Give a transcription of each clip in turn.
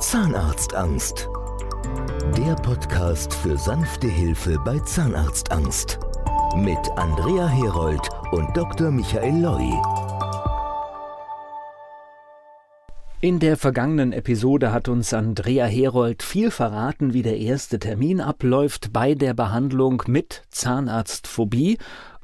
Zahnarztangst. Der Podcast für sanfte Hilfe bei Zahnarztangst. Mit Andrea Herold und Dr. Michael Loi. In der vergangenen Episode hat uns Andrea Herold viel verraten, wie der erste Termin abläuft bei der Behandlung mit Zahnarztphobie.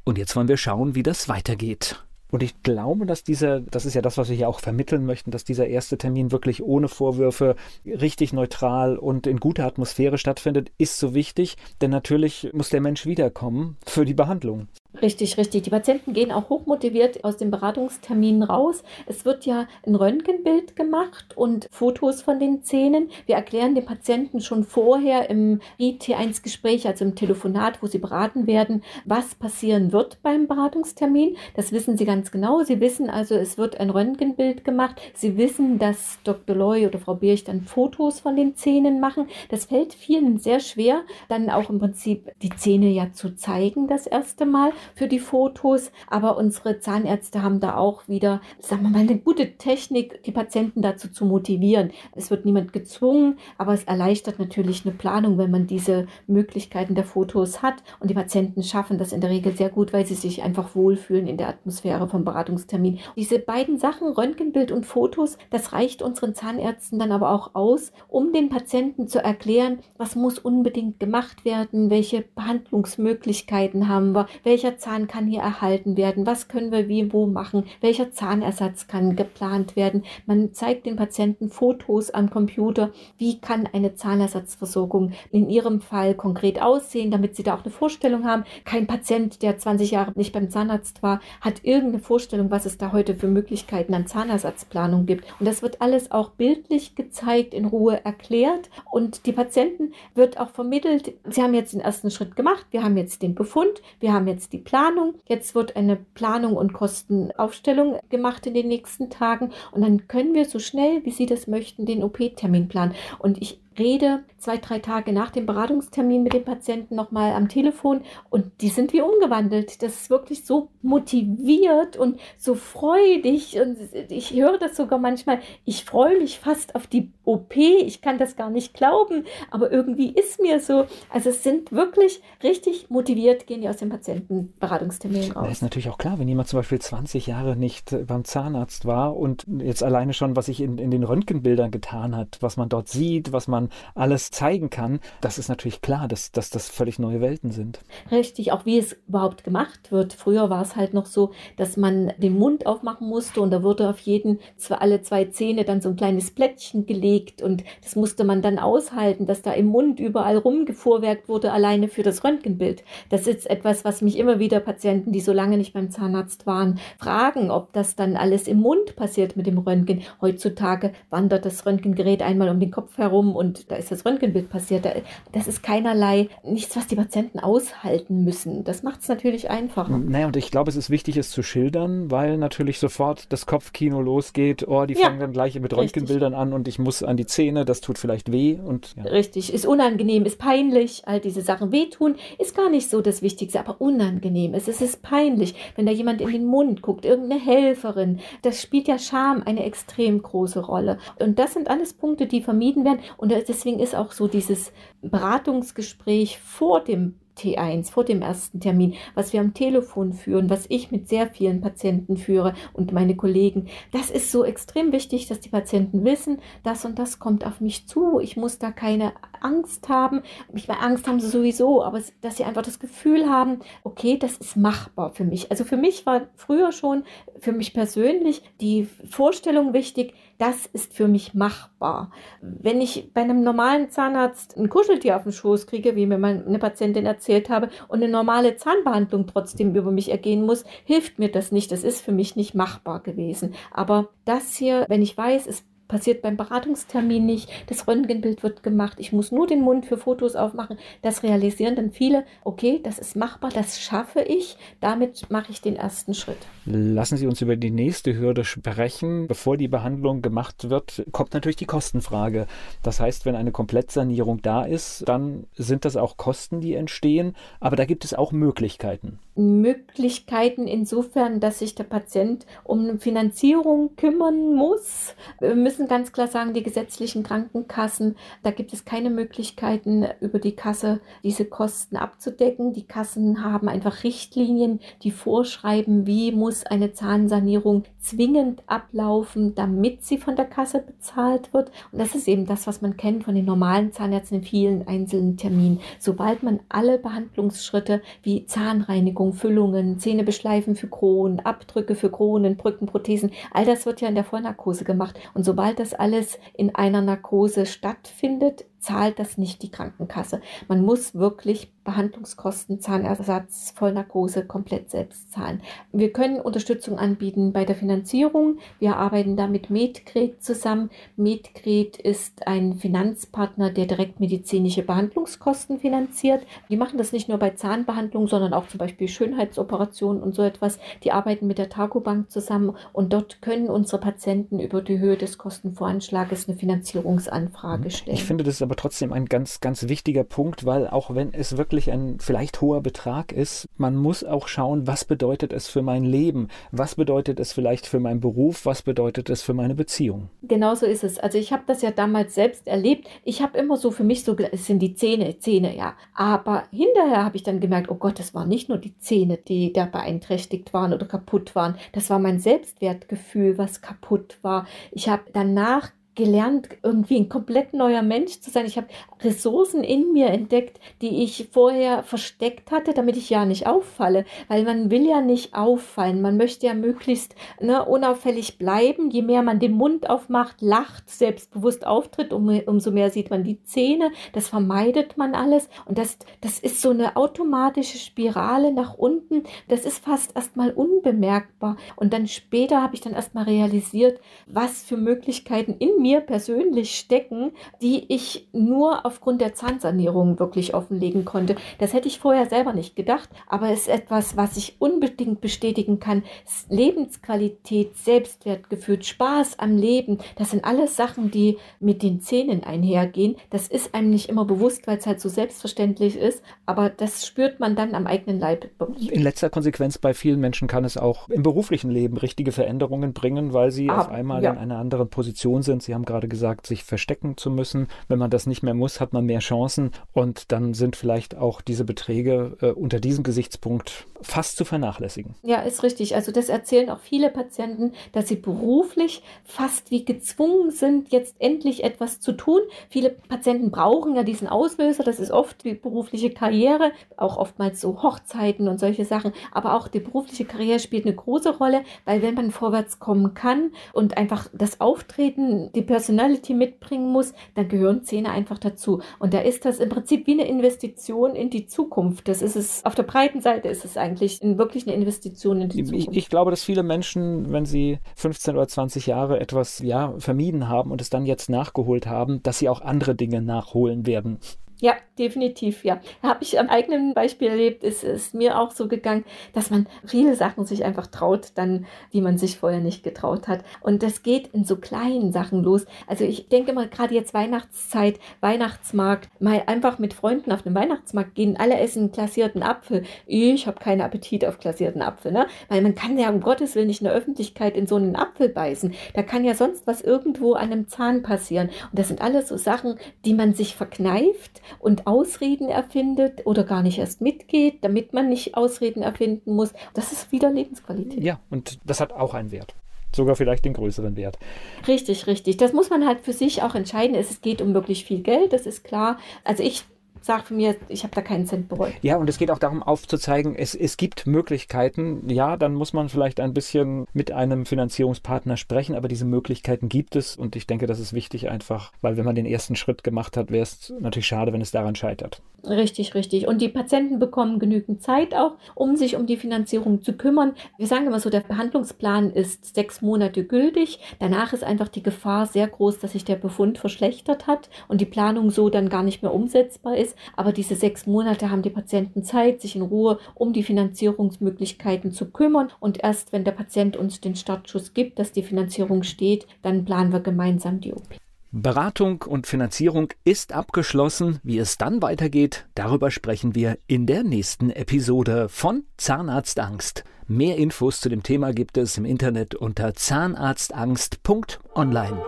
Und jetzt wollen wir schauen, wie das weitergeht. Und ich glaube, dass dieser, das ist ja das, was wir hier auch vermitteln möchten, dass dieser erste Termin wirklich ohne Vorwürfe, richtig neutral und in guter Atmosphäre stattfindet, ist so wichtig, denn natürlich muss der Mensch wiederkommen für die Behandlung. Richtig, richtig. Die Patienten gehen auch hochmotiviert aus dem Beratungstermin raus. Es wird ja ein Röntgenbild gemacht und Fotos von den Zähnen. Wir erklären den Patienten schon vorher im IT1-Gespräch, also im Telefonat, wo sie beraten werden, was passieren wird beim Beratungstermin. Das wissen sie ganz genau. Sie wissen also, es wird ein Röntgenbild gemacht. Sie wissen, dass Dr. Loy oder Frau Birch dann Fotos von den Zähnen machen. Das fällt vielen sehr schwer, dann auch im Prinzip die Zähne ja zu zeigen das erste Mal für die Fotos. Aber unsere Zahnärzte haben da auch wieder, sagen wir mal, eine gute Technik, die Patienten dazu zu motivieren. Es wird niemand gezwungen, aber es erleichtert natürlich eine Planung, wenn man diese Möglichkeiten der Fotos hat. Und die Patienten schaffen das in der Regel sehr gut, weil sie sich einfach wohlfühlen in der Atmosphäre vom Beratungstermin. Diese beiden Sachen, Röntgenbild und Fotos, das reicht unseren Zahnärzten dann aber auch aus, um den Patienten zu erklären, was muss unbedingt gemacht werden, welche Behandlungsmöglichkeiten haben wir, welcher Zahn kann hier erhalten werden? Was können wir wie wo machen? Welcher Zahnersatz kann geplant werden? Man zeigt den Patienten Fotos am Computer. Wie kann eine Zahnersatzversorgung in ihrem Fall konkret aussehen, damit sie da auch eine Vorstellung haben? Kein Patient, der 20 Jahre nicht beim Zahnarzt war, hat irgendeine Vorstellung, was es da heute für Möglichkeiten an Zahnersatzplanung gibt. Und das wird alles auch bildlich gezeigt, in Ruhe erklärt. Und die Patienten wird auch vermittelt, sie haben jetzt den ersten Schritt gemacht, wir haben jetzt den Befund, wir haben jetzt die Planung. Jetzt wird eine Planung und Kostenaufstellung gemacht in den nächsten Tagen und dann können wir so schnell, wie Sie das möchten, den OP-Termin planen. Und ich rede zwei, drei Tage nach dem Beratungstermin mit dem Patienten nochmal am Telefon und die sind wie umgewandelt. Das ist wirklich so motiviert und so freudig und ich höre das sogar manchmal. Ich freue mich fast auf die OP. Ich kann das gar nicht glauben, aber irgendwie ist mir so. Also es sind wirklich richtig motiviert, gehen die aus dem Patientenberatungstermin raus. Das ist natürlich auch klar, wenn jemand zum Beispiel 20 Jahre nicht beim Zahnarzt war und jetzt alleine schon, was sich in, in den Röntgenbildern getan hat, was man dort sieht, was man alles zeigen kann, das ist natürlich klar, dass, dass das völlig neue Welten sind. Richtig, auch wie es überhaupt gemacht wird. Früher war es halt noch so, dass man den Mund aufmachen musste und da wurde auf jeden, alle zwei Zähne dann so ein kleines Plättchen gelegt und das musste man dann aushalten, dass da im Mund überall rumgefuhrwerkt wurde, alleine für das Röntgenbild. Das ist etwas, was mich immer wieder Patienten, die so lange nicht beim Zahnarzt waren, fragen, ob das dann alles im Mund passiert mit dem Röntgen. Heutzutage wandert das Röntgengerät einmal um den Kopf herum und da ist das Röntgenbild passiert. Das ist keinerlei, nichts, was die Patienten aushalten müssen. Das macht es natürlich einfacher. Naja, und ich glaube, es ist wichtig, es zu schildern, weil natürlich sofort das Kopfkino losgeht. Oh, die ja, fangen dann gleich mit Röntgenbildern richtig. an und ich muss an die Zähne, das tut vielleicht weh. Und, ja. Richtig, ist unangenehm, ist peinlich. All diese Sachen wehtun ist gar nicht so das Wichtigste, aber unangenehm ist. Es ist peinlich, wenn da jemand in den Mund guckt, irgendeine Helferin. Das spielt ja Scham eine extrem große Rolle. Und das sind alles Punkte, die vermieden werden. Und deswegen ist auch so dieses Beratungsgespräch vor dem T1 vor dem ersten Termin, was wir am Telefon führen, was ich mit sehr vielen Patienten führe und meine Kollegen. Das ist so extrem wichtig, dass die Patienten wissen, das und das kommt auf mich zu. Ich muss da keine Angst haben. Ich meine, Angst haben sie sowieso, aber dass sie einfach das Gefühl haben, okay, das ist machbar für mich. Also für mich war früher schon, für mich persönlich, die Vorstellung wichtig, das ist für mich machbar. Wenn ich bei einem normalen Zahnarzt ein Kuscheltier auf den Schoß kriege, wie mir meine Patientin erzählt habe, und eine normale Zahnbehandlung trotzdem über mich ergehen muss, hilft mir das nicht. Das ist für mich nicht machbar gewesen. Aber das hier, wenn ich weiß, es passiert beim Beratungstermin nicht. Das Röntgenbild wird gemacht. Ich muss nur den Mund für Fotos aufmachen. Das realisieren dann viele. Okay, das ist machbar, das schaffe ich. Damit mache ich den ersten Schritt. Lassen Sie uns über die nächste Hürde sprechen. Bevor die Behandlung gemacht wird, kommt natürlich die Kostenfrage. Das heißt, wenn eine Komplettsanierung da ist, dann sind das auch Kosten, die entstehen. Aber da gibt es auch Möglichkeiten. Möglichkeiten insofern, dass sich der Patient um Finanzierung kümmern muss. Wir müssen müssen ganz klar sagen, die gesetzlichen Krankenkassen, da gibt es keine Möglichkeiten, über die Kasse diese Kosten abzudecken. Die Kassen haben einfach Richtlinien, die vorschreiben, wie muss eine Zahnsanierung zwingend ablaufen, damit sie von der Kasse bezahlt wird. Und das ist eben das, was man kennt von den normalen Zahnärzten in vielen einzelnen Terminen. Sobald man alle Behandlungsschritte wie Zahnreinigung, Füllungen, Zähne beschleifen für Kronen, Abdrücke für Kronen, Brückenprothesen, all das wird ja in der Vollnarkose gemacht. Und sobald das alles in einer Narkose stattfindet, zahlt das nicht die Krankenkasse. Man muss wirklich Behandlungskosten, Zahnersatz, Vollnarkose komplett selbst zahlen. Wir können Unterstützung anbieten bei der Finanzierung. Wir arbeiten da mit Medgret zusammen. Medgret ist ein Finanzpartner, der direkt medizinische Behandlungskosten finanziert. Die machen das nicht nur bei Zahnbehandlung, sondern auch zum Beispiel Schönheitsoperationen und so etwas. Die arbeiten mit der Targobank zusammen und dort können unsere Patienten über die Höhe des Kostenvoranschlages eine Finanzierungsanfrage stellen. Ich finde das aber trotzdem ein ganz, ganz wichtiger Punkt, weil auch wenn es wirklich ein vielleicht hoher Betrag ist, man muss auch schauen, was bedeutet es für mein Leben? Was bedeutet es vielleicht für meinen Beruf? Was bedeutet es für meine Beziehung? Genau so ist es. Also ich habe das ja damals selbst erlebt. Ich habe immer so für mich so, es sind die Zähne, Zähne, ja. Aber hinterher habe ich dann gemerkt, oh Gott, es waren nicht nur die Zähne, die da beeinträchtigt waren oder kaputt waren. Das war mein Selbstwertgefühl, was kaputt war. Ich habe danach gelernt, irgendwie ein komplett neuer Mensch zu sein. Ich habe Ressourcen in mir entdeckt, die ich vorher versteckt hatte, damit ich ja nicht auffalle. Weil man will ja nicht auffallen. Man möchte ja möglichst ne, unauffällig bleiben. Je mehr man den Mund aufmacht, lacht, selbstbewusst auftritt, um, umso mehr sieht man die Zähne. Das vermeidet man alles. Und das, das ist so eine automatische Spirale nach unten. Das ist fast erstmal unbemerkbar. Und dann später habe ich dann erstmal realisiert, was für Möglichkeiten in mir mir persönlich stecken, die ich nur aufgrund der Zahnsanierung wirklich offenlegen konnte. Das hätte ich vorher selber nicht gedacht, aber es ist etwas, was ich unbedingt bestätigen kann. Lebensqualität, Selbstwertgefühl, Spaß am Leben, das sind alles Sachen, die mit den Zähnen einhergehen. Das ist einem nicht immer bewusst, weil es halt so selbstverständlich ist, aber das spürt man dann am eigenen Leib. In letzter Konsequenz bei vielen Menschen kann es auch im beruflichen Leben richtige Veränderungen bringen, weil sie ah, auf einmal ja. in einer anderen Position sind. Sie haben gerade gesagt, sich verstecken zu müssen. Wenn man das nicht mehr muss, hat man mehr Chancen und dann sind vielleicht auch diese Beträge äh, unter diesem Gesichtspunkt fast zu vernachlässigen. Ja, ist richtig. Also das erzählen auch viele Patienten, dass sie beruflich fast wie gezwungen sind, jetzt endlich etwas zu tun. Viele Patienten brauchen ja diesen Auslöser. Das ist oft die berufliche Karriere, auch oftmals so Hochzeiten und solche Sachen. Aber auch die berufliche Karriere spielt eine große Rolle, weil wenn man vorwärts kommen kann und einfach das Auftreten, die Personality mitbringen muss, dann gehören Zähne einfach dazu. Und da ist das im Prinzip wie eine Investition in die Zukunft. Das ist es, auf der breiten Seite ist es eigentlich wirklich eine Investition in die Zukunft. Ich, ich glaube, dass viele Menschen, wenn sie 15 oder 20 Jahre etwas ja, vermieden haben und es dann jetzt nachgeholt haben, dass sie auch andere Dinge nachholen werden. Ja, definitiv, ja. Habe ich am eigenen Beispiel erlebt, ist es mir auch so gegangen, dass man viele Sachen sich einfach traut, dann, die man sich vorher nicht getraut hat. Und das geht in so kleinen Sachen los. Also ich denke mal, gerade jetzt Weihnachtszeit, Weihnachtsmarkt, mal einfach mit Freunden auf den Weihnachtsmarkt gehen, alle essen klassierten Apfel. Ich habe keinen Appetit auf klassierten Apfel, ne? Weil man kann ja um Gottes Willen nicht in der Öffentlichkeit in so einen Apfel beißen. Da kann ja sonst was irgendwo an einem Zahn passieren. Und das sind alles so Sachen, die man sich verkneift und Ausreden erfindet oder gar nicht erst mitgeht, damit man nicht Ausreden erfinden muss. Das ist wieder Lebensqualität. Ja, und das hat auch einen Wert sogar vielleicht den größeren Wert. Richtig, richtig. Das muss man halt für sich auch entscheiden. Es geht um wirklich viel Geld, das ist klar. Also ich sage für mir, ich habe da keinen Cent bereut. Ja, und es geht auch darum aufzuzeigen, es, es gibt Möglichkeiten. Ja, dann muss man vielleicht ein bisschen mit einem Finanzierungspartner sprechen, aber diese Möglichkeiten gibt es und ich denke, das ist wichtig einfach, weil wenn man den ersten Schritt gemacht hat, wäre es natürlich schade, wenn es daran scheitert. Richtig, richtig. Und die Patienten bekommen genügend Zeit auch, um sich um die Finanzierung zu kümmern. Wir sagen immer so, der Behandlungsplan ist sechs Monate gültig. Danach ist einfach die Gefahr sehr groß, dass sich der Befund verschlechtert hat und die Planung so dann gar nicht mehr umsetzbar ist. Aber diese sechs Monate haben die Patienten Zeit, sich in Ruhe um die Finanzierungsmöglichkeiten zu kümmern. Und erst wenn der Patient uns den Startschuss gibt, dass die Finanzierung steht, dann planen wir gemeinsam die OP. Beratung und Finanzierung ist abgeschlossen. Wie es dann weitergeht, darüber sprechen wir in der nächsten Episode von Zahnarztangst. Mehr Infos zu dem Thema gibt es im Internet unter zahnarztangst.online.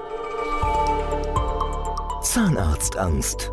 Zahnarztangst.